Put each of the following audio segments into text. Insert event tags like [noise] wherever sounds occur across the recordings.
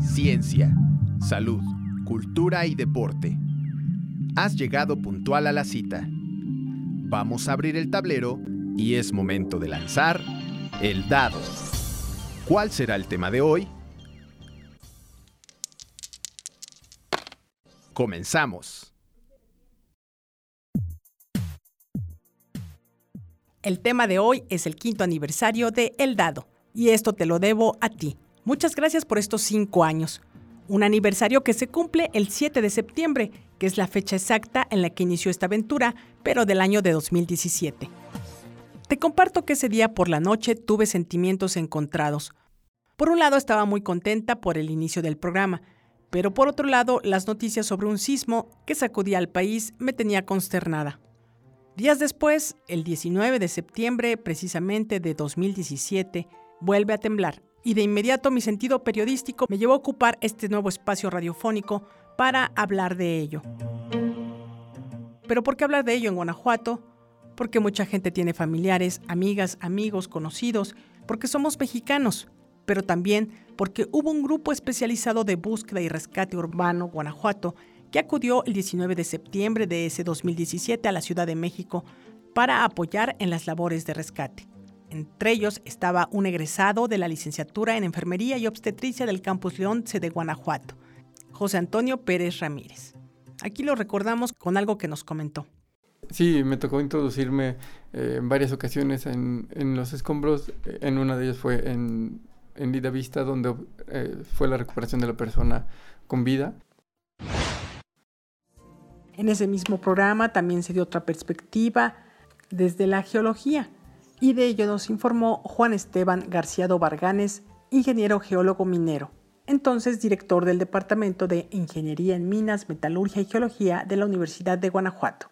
Ciencia, salud, cultura y deporte. Has llegado puntual a la cita. Vamos a abrir el tablero y es momento de lanzar el dado. ¿Cuál será el tema de hoy? Comenzamos. El tema de hoy es el quinto aniversario de El Dado, y esto te lo debo a ti. Muchas gracias por estos cinco años. Un aniversario que se cumple el 7 de septiembre, que es la fecha exacta en la que inició esta aventura, pero del año de 2017. Te comparto que ese día por la noche tuve sentimientos encontrados. Por un lado estaba muy contenta por el inicio del programa, pero por otro lado las noticias sobre un sismo que sacudía al país me tenía consternada. Días después, el 19 de septiembre precisamente de 2017, vuelve a temblar y de inmediato mi sentido periodístico me llevó a ocupar este nuevo espacio radiofónico para hablar de ello. Pero ¿por qué hablar de ello en Guanajuato? Porque mucha gente tiene familiares, amigas, amigos, conocidos, porque somos mexicanos, pero también porque hubo un grupo especializado de búsqueda y rescate urbano Guanajuato que acudió el 19 de septiembre de ese 2017 a la Ciudad de México para apoyar en las labores de rescate. Entre ellos estaba un egresado de la licenciatura en Enfermería y Obstetricia del Campus León de Guanajuato, José Antonio Pérez Ramírez. Aquí lo recordamos con algo que nos comentó. Sí, me tocó introducirme eh, en varias ocasiones en, los escombros. En una de ellas fue en, en Vida Vista, donde eh, fue la recuperación de la persona con vida. En ese mismo programa también se dio otra perspectiva desde la geología y de ello nos informó Juan Esteban Garciado Varganes, ingeniero geólogo minero, entonces director del Departamento de Ingeniería en Minas, Metalurgia y Geología de la Universidad de Guanajuato.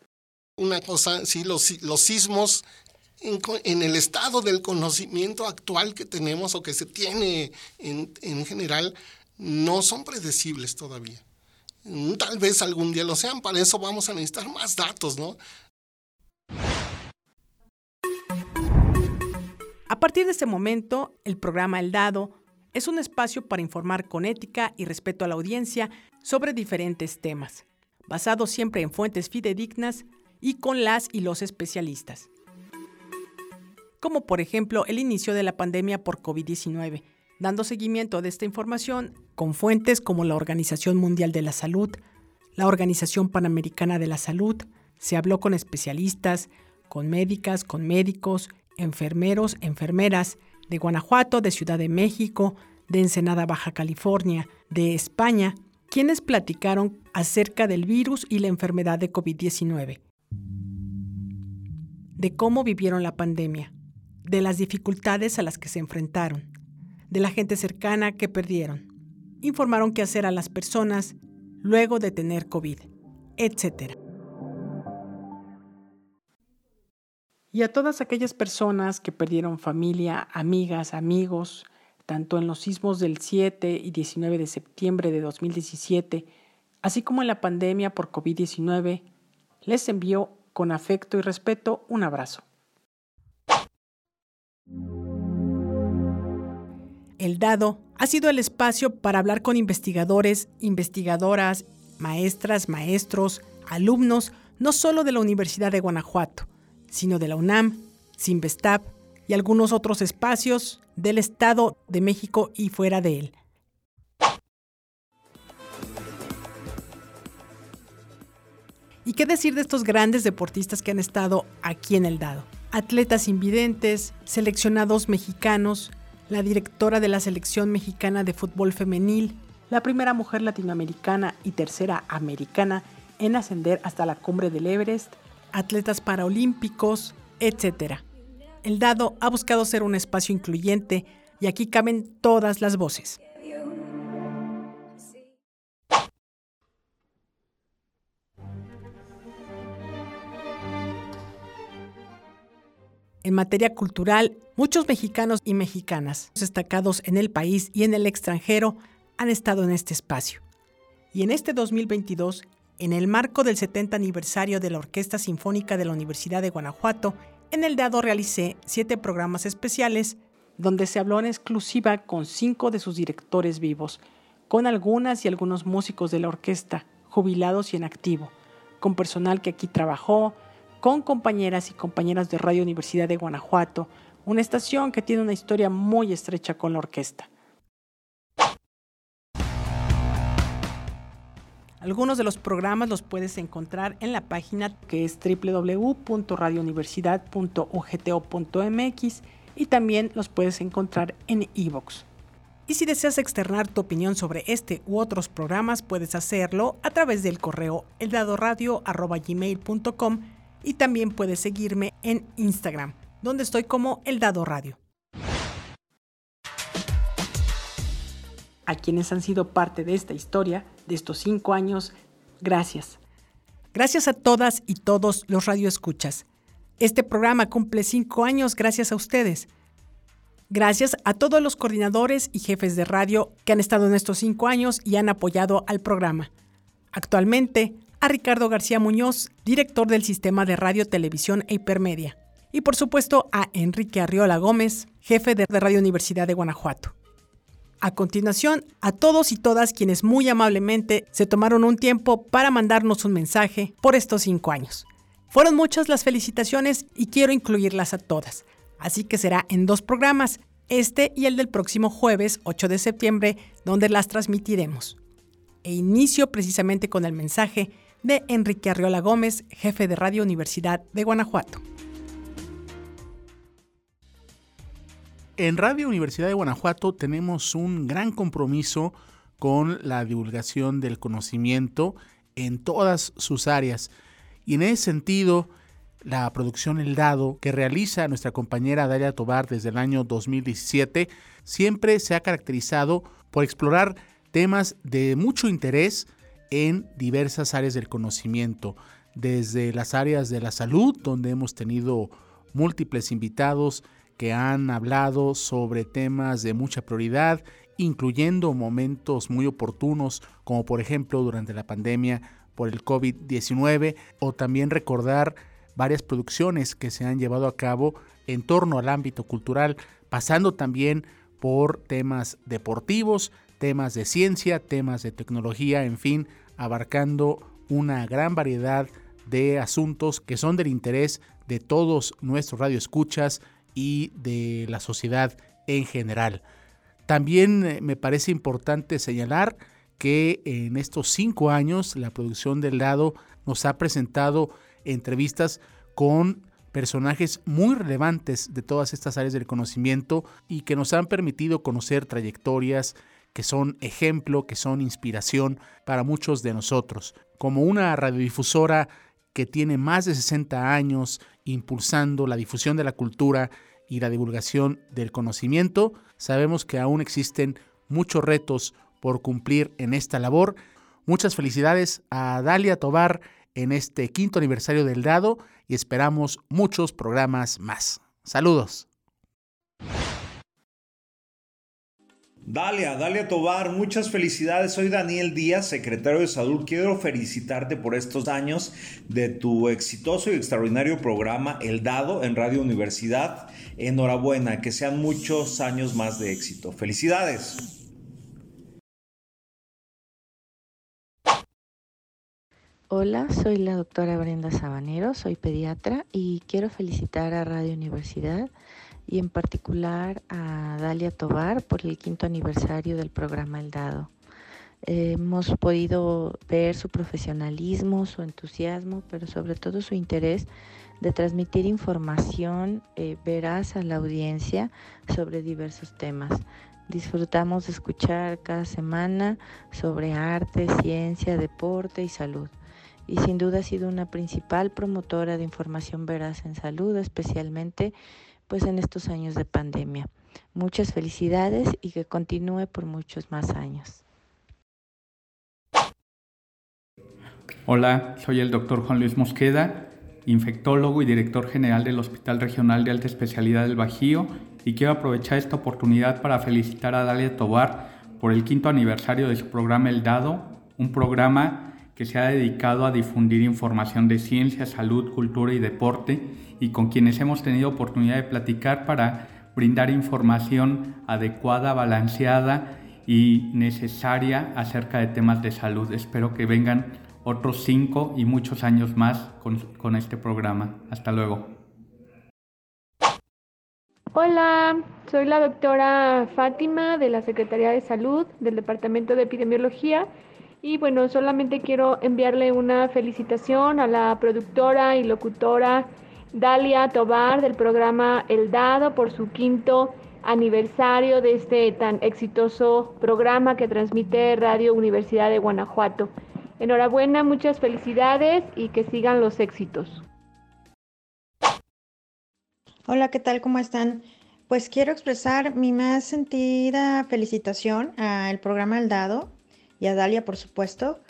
Una cosa, sí, los, sismos en, el estado del conocimiento actual que tenemos o que se tiene en, en general, no son predecibles todavía. Tal vez algún día lo sean, para eso vamos a necesitar más datos, ¿no? A partir de ese momento, el programa El Dado es un espacio para informar con ética y respeto a la audiencia sobre diferentes temas, basado siempre en fuentes fidedignas y con las y los especialistas como por ejemplo el inicio de la pandemia por COVID-19, dando seguimiento de esta información con fuentes como la Organización Mundial de la Salud, la Organización Panamericana de la Salud, se habló con especialistas, con médicas, con médicos, enfermeros, enfermeras de Guanajuato, de Ciudad de México, de Ensenada, Baja California, de España, quienes platicaron acerca del virus y la enfermedad de COVID-19, de cómo vivieron la pandemia, de las dificultades a las que se enfrentaron, de la gente cercana que perdieron. Informaron qué hacer a las personas luego de tener COVID, etc. Y a todas aquellas personas que perdieron familia, amigas, amigos, tanto en los sismos del 7 y 19 de septiembre de 2017, así como en la pandemia por COVID-19, les envío con afecto y respeto un abrazo. El Dado ha sido el espacio para hablar con investigadores, investigadoras, maestras, maestros, alumnos, no solo de la Universidad de Guanajuato, sino de la UNAM, Sinvestab y algunos otros espacios del Estado de México y fuera de él. ¿Y qué decir de estos grandes deportistas que han estado aquí en el Dado? Atletas invidentes, seleccionados mexicanos, la directora de la selección mexicana de fútbol femenil, la primera mujer latinoamericana y tercera americana en ascender hasta la cumbre del Everest, atletas paraolímpicos, etc. El dado ha buscado ser un espacio incluyente y aquí caben todas las voces. En materia cultural, muchos mexicanos y mexicanas destacados en el país y en el extranjero han estado en este espacio. Y en este 2022 en el marco del 70 aniversario de la Orquesta Sinfónica de la Universidad de Guanajuato, en el Dado realicé siete programas especiales donde se habló en exclusiva con cinco de sus directores vivos, con algunas y algunos músicos de la orquesta, jubilados y en activo, con personal que aquí trabajó, con compañeras y compañeras de Radio Universidad de Guanajuato, una estación que tiene una historia muy estrecha con la orquesta. Algunos de los programas los puedes encontrar en la página que es www.radiouniversidad.ugto.mx y también los puedes encontrar en iVoox. Y si deseas externar tu opinión sobre este u otros programas, puedes hacerlo a través del correo eldadoradio.gmail.com y también puedes seguirme en Instagram, donde estoy como El Dado Radio. A quienes han sido parte de esta historia, de estos cinco años, gracias. Gracias a todas y todos los radioescuchas. Este programa cumple cinco años gracias a ustedes. Gracias a todos los coordinadores y jefes de radio que han estado en estos cinco años y han apoyado al programa. Actualmente, a Ricardo García Muñoz, director del Sistema de Radio, Televisión e Hipermedia. Y por supuesto a Enrique Arriola Gómez, jefe de Radio Universidad de Guanajuato. A continuación, a todos y todas quienes muy amablemente se tomaron un tiempo para mandarnos un mensaje por estos cinco años. Fueron muchas las felicitaciones y quiero incluirlas a todas, así que será en dos programas, este y el del próximo jueves 8 de septiembre, donde las transmitiremos. E inicio precisamente con el mensaje de Enrique Arriola Gómez, jefe de Radio Universidad de Guanajuato. En Radio Universidad de Guanajuato tenemos un gran compromiso con la divulgación del conocimiento en todas sus áreas. Y en ese sentido, la producción El Dado que realiza nuestra compañera Dalia Tobar desde el año 2017 siempre se ha caracterizado por explorar temas de mucho interés en diversas áreas del conocimiento, desde las áreas de la salud, donde hemos tenido múltiples invitados que han hablado sobre temas de mucha prioridad, incluyendo momentos muy oportunos, como por ejemplo durante la pandemia por el COVID-19, o también recordar varias producciones que se han llevado a cabo en torno al ámbito cultural, pasando también por temas deportivos, temas de ciencia, temas de tecnología, en fin, abarcando una gran variedad de asuntos que son del interés de todos nuestros radioescuchas y de la sociedad en general. También eh, me parece importante señalar que en estos cinco años la producción del lado nos ha presentado entrevistas con personajes muy relevantes de todas estas áreas del conocimiento y que nos han permitido conocer trayectorias que son ejemplo, que son inspiración para muchos de nosotros. Como una radiodifusora que tiene más de 60 años impulsando la difusión de la cultura y la divulgación del conocimiento, sabemos que aún existen muchos retos por cumplir en esta labor. Muchas felicidades a Dalia Tobar en este quinto aniversario del Dado y esperamos muchos programas más. Saludos. Dalia, Dalia Tobar, muchas felicidades. Soy Daniel Díaz, secretario de Salud. Quiero felicitarte por estos años de tu exitoso y extraordinario programa El Dado en Radio Universidad. Enhorabuena, que sean muchos años más de éxito. Felicidades. Hola, soy la doctora Brenda Sabanero, soy pediatra y quiero felicitar a Radio Universidad y en particular a Dalia Tobar por el quinto aniversario del programa El Dado. hemos podido ver su profesionalismo, su entusiasmo, pero sobre todo su interés de transmitir información eh, veraz a la audiencia sobre diversos temas. Disfrutamos de escuchar cada semana sobre arte, ciencia, deporte y salud. Y sin duda ha sido una principal promotora de información veraz en salud, especialmente pues en estos años de pandemia. Muchas felicidades y que continúe por muchos más años. Hola, soy el doctor Juan Luis Mosqueda, infectólogo y director general del Hospital Regional de Alta Especialidad del Bajío y quiero aprovechar esta oportunidad para felicitar a Dalia Tobar por el quinto aniversario de su programa El Dado, un programa que se ha dedicado a difundir información de ciencia, salud, cultura y deporte y con quienes hemos tenido oportunidad de platicar para brindar información adecuada, balanceada y necesaria acerca de temas de salud. Espero que vengan otros cinco y muchos años más con, este programa. Hasta luego. Hola, soy la doctora Fátima de la Secretaría de Salud del Departamento de Epidemiología y bueno, solamente quiero enviarle una felicitación a la productora y locutora Dalia Tobar del programa El Dado por su quinto aniversario de este tan exitoso programa que transmite Radio Universidad de Guanajuato. Enhorabuena, muchas felicidades y que sigan los éxitos. Hola, ¿qué tal? ¿Cómo están? Pues quiero expresar mi más sentida felicitación al programa El Dado y a Dalia, por supuesto,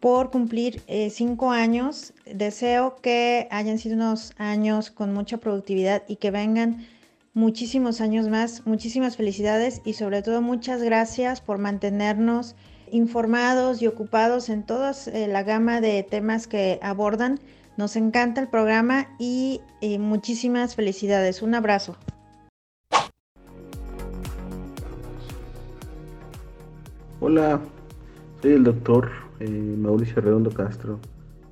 por cumplir eh, cinco años. Deseo que hayan sido unos años con mucha productividad y que vengan muchísimos años más. Muchísimas felicidades y sobre todo muchas gracias por mantenernos informados y ocupados en toda eh, la gama de temas que abordan. Nos encanta el programa y eh, muchísimas felicidades. Un abrazo. Hola, soy el doctor eh, Mauricio Redondo Castro,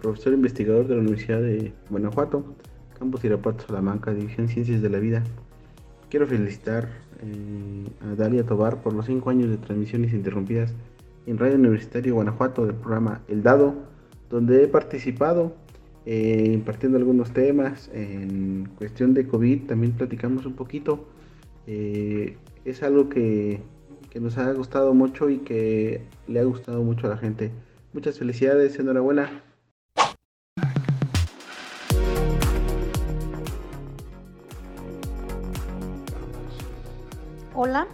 profesor investigador de la Universidad de Guanajuato, Campus Irapuato Salamanca, División Ciencias de la Vida. Quiero felicitar eh, a Dalia Tobar por los cinco años de transmisiones interrumpidas en Radio Universitario Guanajuato del programa El Dado, donde he participado eh, impartiendo algunos temas. En cuestión de COVID también platicamos un poquito. es algo que que nos ha gustado mucho y que le ha gustado mucho a la gente. Muchas felicidades, enhorabuena. Hola,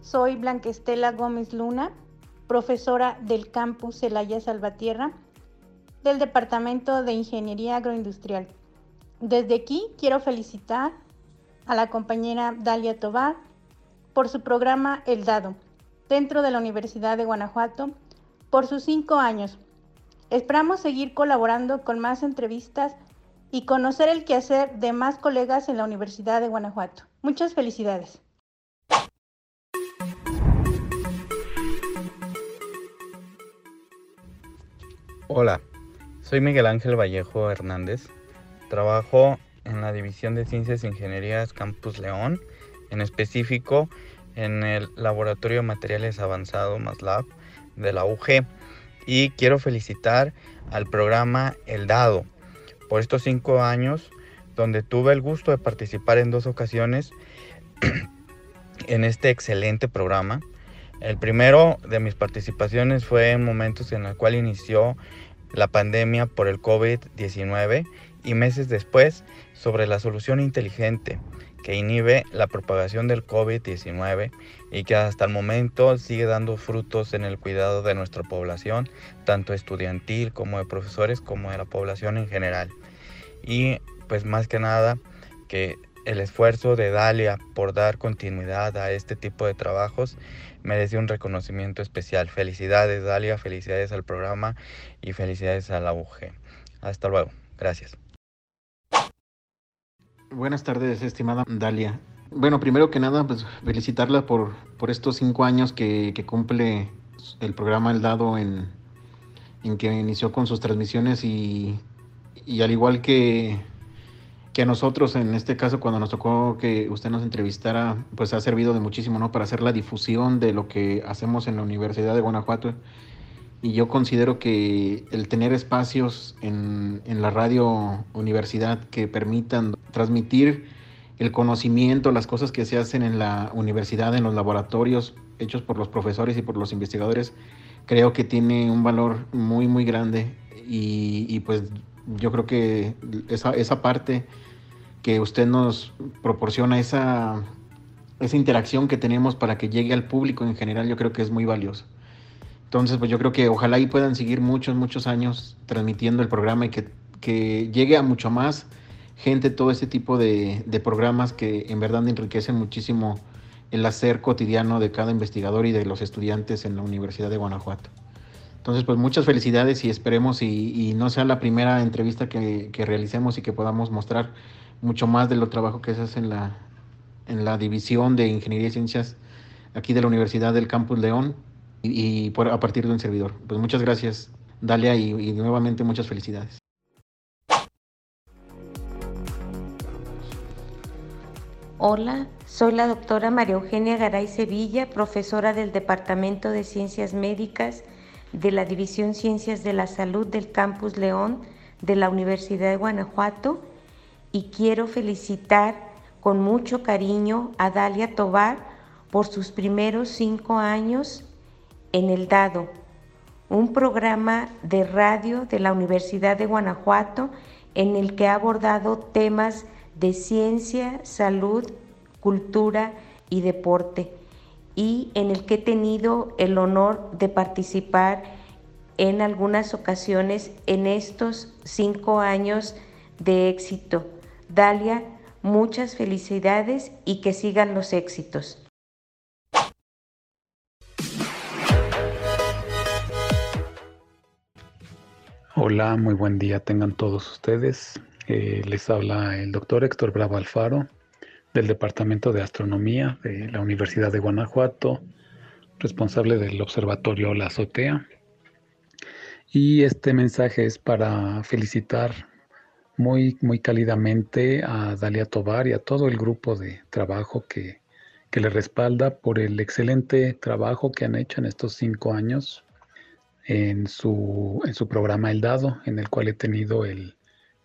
soy Blanca Estela Gómez Luna, profesora del campus Celaya Salvatierra del Departamento de Ingeniería Agroindustrial. Desde aquí quiero felicitar a la compañera Dalia Tobar por su programa El Dado, dentro de la Universidad de Guanajuato, por sus cinco años. Esperamos seguir colaborando con más entrevistas y conocer el quehacer de más colegas en la Universidad de Guanajuato. Muchas felicidades. Hola, soy Miguel Ángel Vallejo Hernández. Trabajo en la División de Ciencias e Ingenierías Campus León en específico en el Laboratorio de Materiales Avanzado MASLAB de la UG. Y quiero felicitar al programa El Dado por estos cinco años donde tuve el gusto de participar en dos ocasiones [clears throat] en este excelente programa. El primero de mis participaciones fue en momentos en el cual inició la pandemia por el COVID-19 y meses después sobre la solución inteligente que inhibe la propagación del COVID-19 y que hasta el momento sigue dando frutos en el cuidado de nuestra población, tanto estudiantil como de profesores, como de la población en general. Y pues más que nada que el esfuerzo de Dalia por dar continuidad a este tipo de trabajos merece un reconocimiento especial. Felicidades Dalia, felicidades al programa y felicidades a la. Hasta luego. Gracias. Buenas tardes, estimada Dalia. Bueno, primero que nada, pues felicitarla por, por estos cinco años que, cumple el programa El Dado en, en que inició con sus transmisiones y, al igual que, que a nosotros, en este caso, cuando nos tocó que usted nos entrevistara, pues ha servido de muchísimo, ¿no? Para hacer la difusión de lo que hacemos en la Universidad de Guanajuato y yo considero que el tener espacios en, la radio universidad que permitan transmitir el conocimiento, las cosas que se hacen en la universidad, en los laboratorios hechos por los profesores y por los investigadores, creo que tiene un valor muy, muy grande. Y, pues yo creo que esa, esa parte que usted nos proporciona, esa, esa interacción que tenemos para que llegue al público en general, yo creo que es muy valioso. Entonces, pues yo creo que ojalá y puedan seguir muchos, muchos años transmitiendo el programa y que, que llegue a mucho más gente todo este tipo de, de, programas que en verdad enriquecen muchísimo el hacer cotidiano de cada investigador y de los estudiantes en la Universidad de Guanajuato. Entonces, pues muchas felicidades y esperemos y, no sea la primera entrevista que, realicemos y que podamos mostrar mucho más de lo trabajo que se hace en la, en la División de Ingeniería y Ciencias aquí de la Universidad del Campus León y, por, a partir de un servidor. Pues muchas gracias, Dalia, y, y nuevamente muchas felicidades. Hola, soy la doctora María Eugenia Garay Sevilla, profesora del Departamento de Ciencias Médicas de la División Ciencias de la Salud del Campus León de la Universidad de Guanajuato y quiero felicitar con mucho cariño a Dalia Tobar por sus primeros cinco años en El Dado, un programa de radio de la Universidad de Guanajuato en el que ha abordado temas de ciencia, salud, cultura y deporte y en el que he tenido el honor de participar en algunas ocasiones en estos cinco años de éxito. Dalia, muchas felicidades y que sigan los éxitos. Hola, muy buen día tengan todos ustedes. Eh, les habla el doctor Héctor Bravo Alfaro del Departamento de Astronomía de la Universidad de Guanajuato, responsable del Observatorio La Azotea. Y este mensaje es para felicitar muy, muy cálidamente a Dalia Tobar y a todo el grupo de trabajo que, que le respalda por el excelente trabajo que han hecho en estos cinco años en su, en su programa El Dado, en el cual he tenido el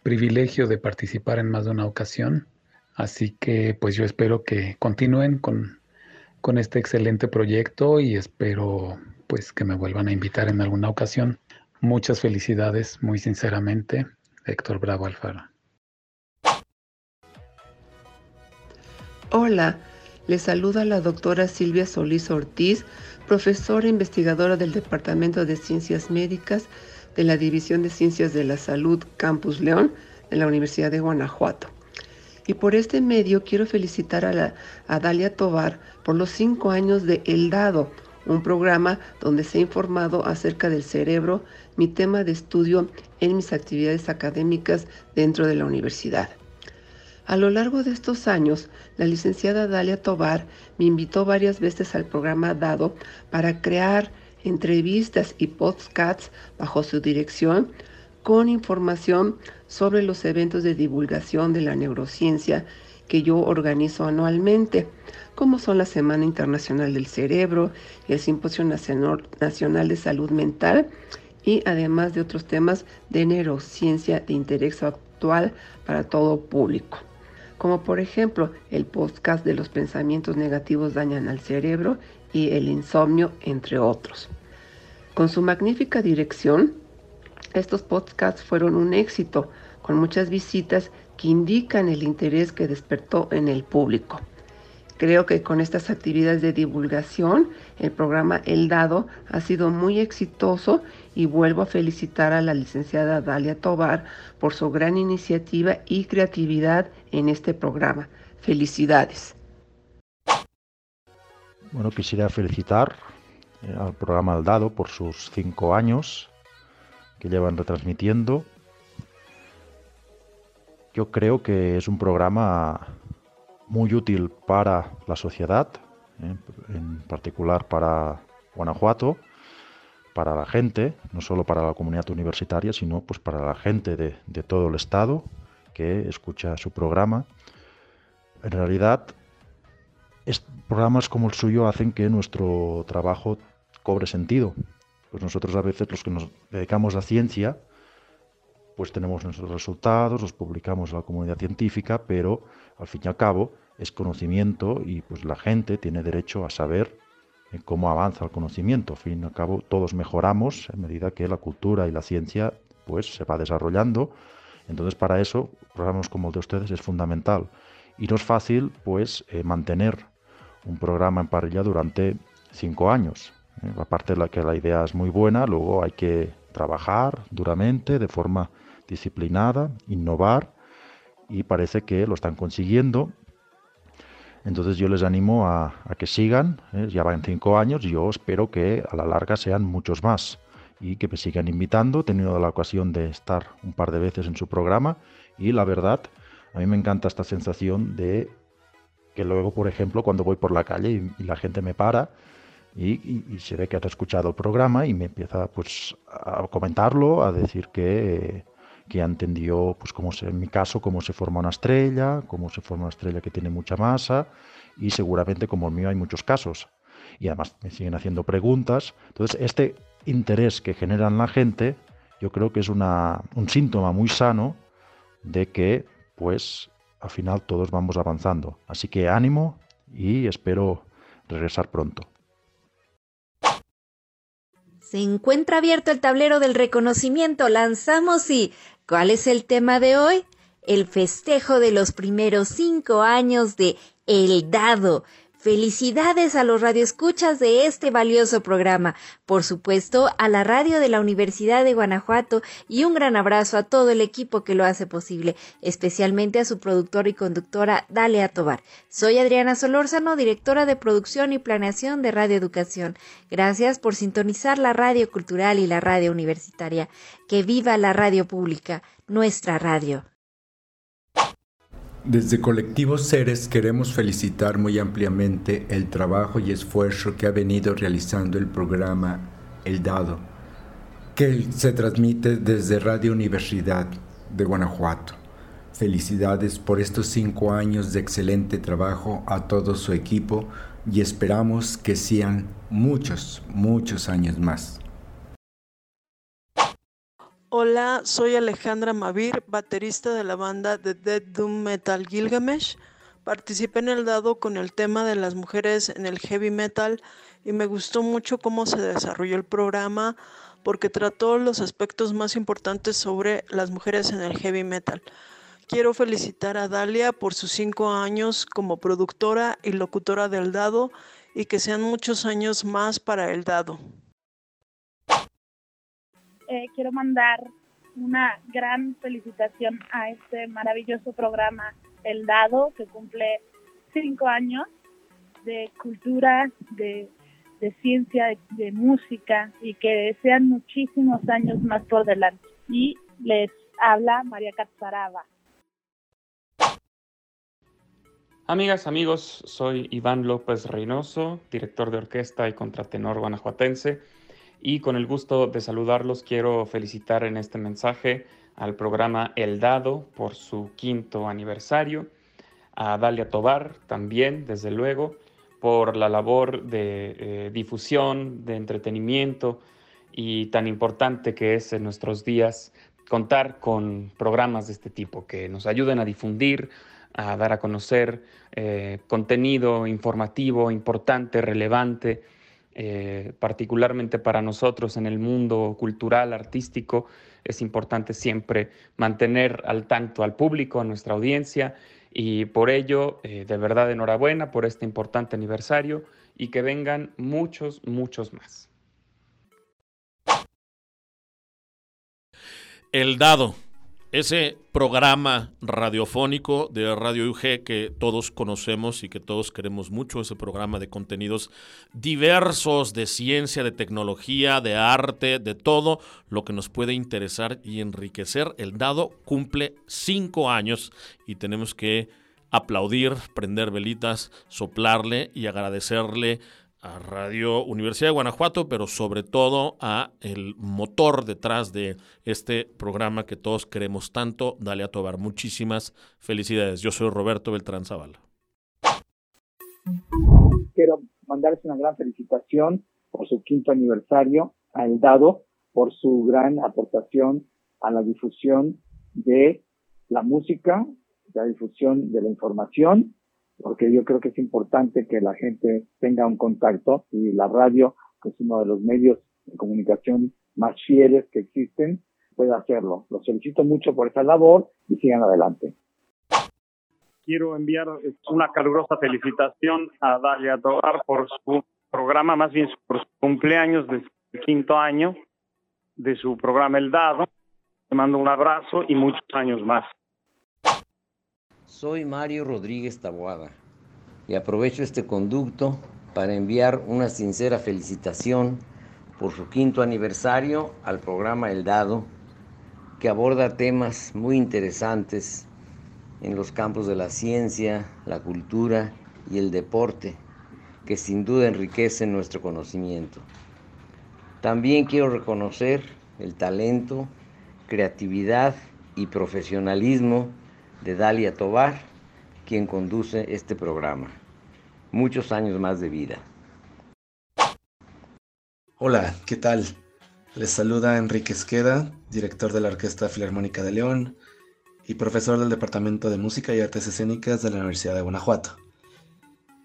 privilegio de participar en más de una ocasión. Así que pues yo espero que continúen con, con este excelente proyecto y espero pues que me vuelvan a invitar en alguna ocasión. Muchas felicidades, muy sinceramente, Héctor Bravo Alfaro. Hola, le saluda la doctora Silvia Solís Ortiz, profesora investigadora del Departamento de Ciencias Médicas de la División de Ciencias de la Salud Campus León de la Universidad de Guanajuato. Y por este medio quiero felicitar a, Dalia Tobar por los cinco años de El Dado, un programa donde se ha informado acerca del cerebro, mi tema de estudio en mis actividades académicas dentro de la universidad. A lo largo de estos años, la licenciada Dalia Tobar me invitó varias veces al programa Dado para crear entrevistas y podcasts bajo su dirección con información sobre los eventos de divulgación de la neurociencia que yo organizo anualmente, como son la Semana Internacional del Cerebro, el Simposio Nacional de Salud Mental y además de otros temas de neurociencia de interés actual para todo público, como por ejemplo el podcast de los pensamientos negativos dañan al cerebro y el insomnio, entre otros. Con su magnífica dirección, estos podcasts fueron un éxito, con muchas visitas que indican el interés que despertó en el público. Creo que con estas actividades de divulgación, el programa El Dado ha sido muy exitoso y vuelvo a felicitar a la licenciada Dalia Tobar por su gran iniciativa y creatividad en este programa. Felicidades. Bueno, quisiera felicitar eh, al programa El Dado por sus cinco años que llevan retransmitiendo. Yo creo que es un programa muy útil para la sociedad, ¿eh? en particular para Guanajuato, para la gente, no solo para la comunidad universitaria, sino pues para la gente de, de todo el estado que escucha su programa. En realidad, programas como el suyo hacen que nuestro trabajo cobre sentido, pues nosotros a veces los que nos dedicamos a ciencia, pues tenemos nuestros resultados, los publicamos a la comunidad científica, pero al fin y al cabo es conocimiento y pues la gente tiene derecho a saber eh, cómo avanza el conocimiento. Al fin y al cabo todos mejoramos en medida que la cultura y la ciencia pues se va desarrollando. Entonces para eso programas como el de ustedes es fundamental. Y no es fácil pues eh, mantener un programa en parrilla durante cinco años. ¿eh? Aparte de la que la idea es muy buena, luego hay que trabajar duramente, de forma disciplinada, innovar y parece que lo están consiguiendo. Entonces yo les animo a, que sigan, ¿eh? ya van cinco años y yo espero que a la larga sean muchos más y que me sigan invitando. He tenido la ocasión de estar un par de veces en su programa y la verdad, a mí me encanta esta sensación de que luego, por ejemplo, cuando voy por la calle y, la gente me para y, se ve que ha escuchado el programa y me empieza pues a comentarlo, a decir que, que entendió, pues como en mi caso, cómo se forma una estrella, cómo se forma una estrella que tiene mucha masa y seguramente como el mío hay muchos casos. Y además me siguen haciendo preguntas. Entonces, este interés que generan la gente, yo creo que es una, un síntoma muy sano de que, pues, al final todos vamos avanzando. Así que ánimo y espero regresar pronto. Se encuentra abierto el tablero del reconocimiento. Lanzamos y ¿cuál es el tema de hoy? El festejo de los primeros cinco años de El Dado, Felicidades a los radioescuchas de este valioso programa, por supuesto a la radio de la Universidad de Guanajuato y un gran abrazo a todo el equipo que lo hace posible, especialmente a su productor y conductora Dalia Tobar. Soy Adriana Solórzano, directora de producción y planeación de Radio Educación. Gracias por sintonizar la radio cultural y la radio universitaria. Que viva la radio pública, nuestra radio. Desde Colectivos Seres queremos felicitar muy ampliamente el trabajo y esfuerzo que ha venido realizando el programa El Dado, que se transmite desde Radio Universidad de Guanajuato. Felicidades por estos cinco años de excelente trabajo a todo su equipo y esperamos que sean muchos, muchos años más. Hola, soy Alejandra Mavir, baterista de la banda de Dead Doom Metal Gilgamesh. Participé en el dado con el tema de las mujeres en el heavy metal y me gustó mucho cómo se desarrolló el programa porque trató los aspectos más importantes sobre las mujeres en el heavy metal. Quiero felicitar a Dalia por sus cinco años como productora y locutora del dado y que sean muchos años más para el dado. Eh, quiero mandar una gran felicitación a este maravilloso programa El Dado, que cumple cinco años de cultura, de, ciencia, de, música y que sean muchísimos años más por delante. Y les habla María Catzaraba. Amigas, amigos, soy Iván López Reynoso, director de orquesta y contratenor guanajuatense y con el gusto de saludarlos quiero felicitar en este mensaje al programa El Dado por su quinto aniversario, a Dalia Tobar también, desde luego, por la labor de eh, difusión, de entretenimiento y tan importante que es en nuestros días contar con programas de este tipo que nos ayuden a difundir, a dar a conocer eh, contenido informativo, importante, relevante eh, particularmente para nosotros en el mundo cultural, artístico, es importante siempre mantener al tanto al público, a nuestra audiencia, y por ello, eh, de verdad, enhorabuena por este importante aniversario y que vengan muchos, muchos más. El dado ese programa radiofónico de Radio UG que todos conocemos y que todos queremos mucho, ese programa de contenidos diversos de ciencia, de tecnología, de arte, de todo lo que nos puede interesar y enriquecer. El dado cumple cinco años y tenemos que aplaudir, prender velitas, soplarle y agradecerle a Radio Universidad de Guanajuato, pero sobre todo a el motor detrás de este programa que todos queremos tanto. Dale a Tobar. Muchísimas felicidades. Yo soy Roberto Beltrán Zavala. Quiero mandarles una gran felicitación por su quinto aniversario a El Dado, por su gran aportación a la difusión de la música, la difusión de la información porque yo creo que es importante que la gente tenga un contacto y la radio, que es uno de los medios de comunicación más fieles que existen, pueda hacerlo. Los felicito mucho por esa labor y sigan adelante. Quiero enviar una calurosa felicitación a Dalia Tobar por su programa, más bien por su cumpleaños de quinto año de su programa El Dado. Le mando un abrazo y muchos años más. Soy Mario Rodríguez Taboada y aprovecho este conducto para enviar una sincera felicitación por su quinto aniversario al programa El Dado, que aborda temas muy interesantes en los campos de la ciencia, la cultura y el deporte, que sin duda enriquecen nuestro conocimiento. También quiero reconocer el talento, creatividad y profesionalismo de Dalia Tobar, quien conduce este programa. Muchos años más de vida. Hola, ¿qué tal? Les saluda Enrique Esqueda, director de la Orquesta Filarmónica de León y profesor del Departamento de Música y Artes Escénicas de la Universidad de Guanajuato.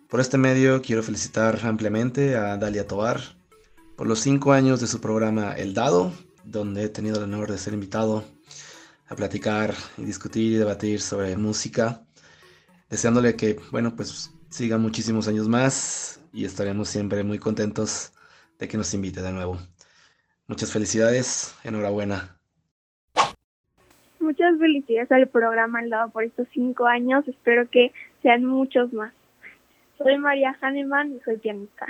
Por este medio quiero felicitar ampliamente a Dalia Tobar por los cinco años de su programa El Dado, donde he tenido el honor de ser invitado a platicar y discutir y debatir sobre música, deseándole que, bueno, pues siga muchísimos años más y estaremos siempre muy contentos de que nos invite de nuevo. Muchas felicidades, enhorabuena. Muchas felicidades al programa El Dado por estos cinco años, espero que sean muchos más. Soy María Hahnemann y soy pianista.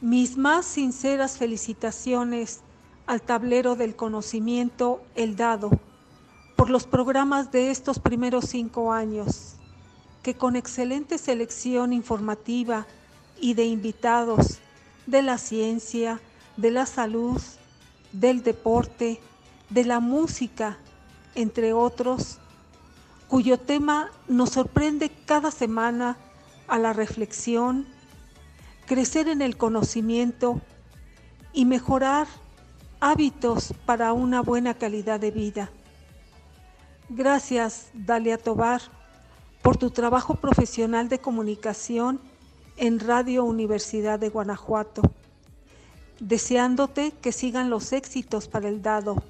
Mis más sinceras felicitaciones al tablero del conocimiento El Dado por los programas de estos primeros cinco años, que con excelente selección informativa y de invitados de la ciencia, de la salud, del deporte, de la música, entre otros, cuyo tema nos sorprende cada semana a la reflexión, crecer en el conocimiento y mejorar hábitos para una buena calidad de vida. Gracias, Dalia Tobar, por tu trabajo profesional de comunicación en Radio Universidad de Guanajuato, deseándote que sigan los éxitos para el dado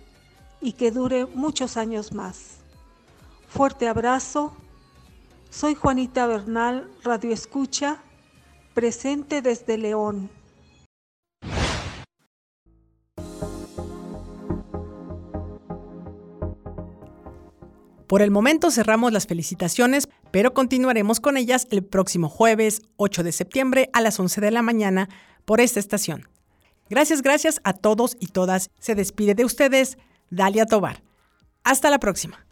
y que dure muchos años más. Fuerte abrazo. Soy Juanita Bernal, Radio Escucha presente desde León. Por el momento cerramos las felicitaciones, pero continuaremos con ellas el próximo jueves 8 de septiembre a las 11 de la mañana por esta estación. Gracias, gracias a todos y todas. Se despide de ustedes Dalia Tobar. Hasta la próxima.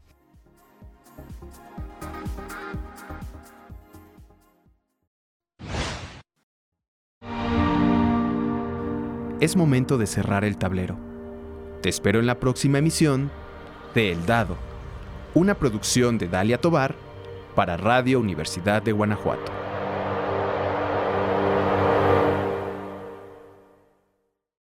es momento de cerrar el tablero. Te espero en la próxima emisión de El Dado, una producción de Dalia Tobar para Radio Universidad de Guanajuato.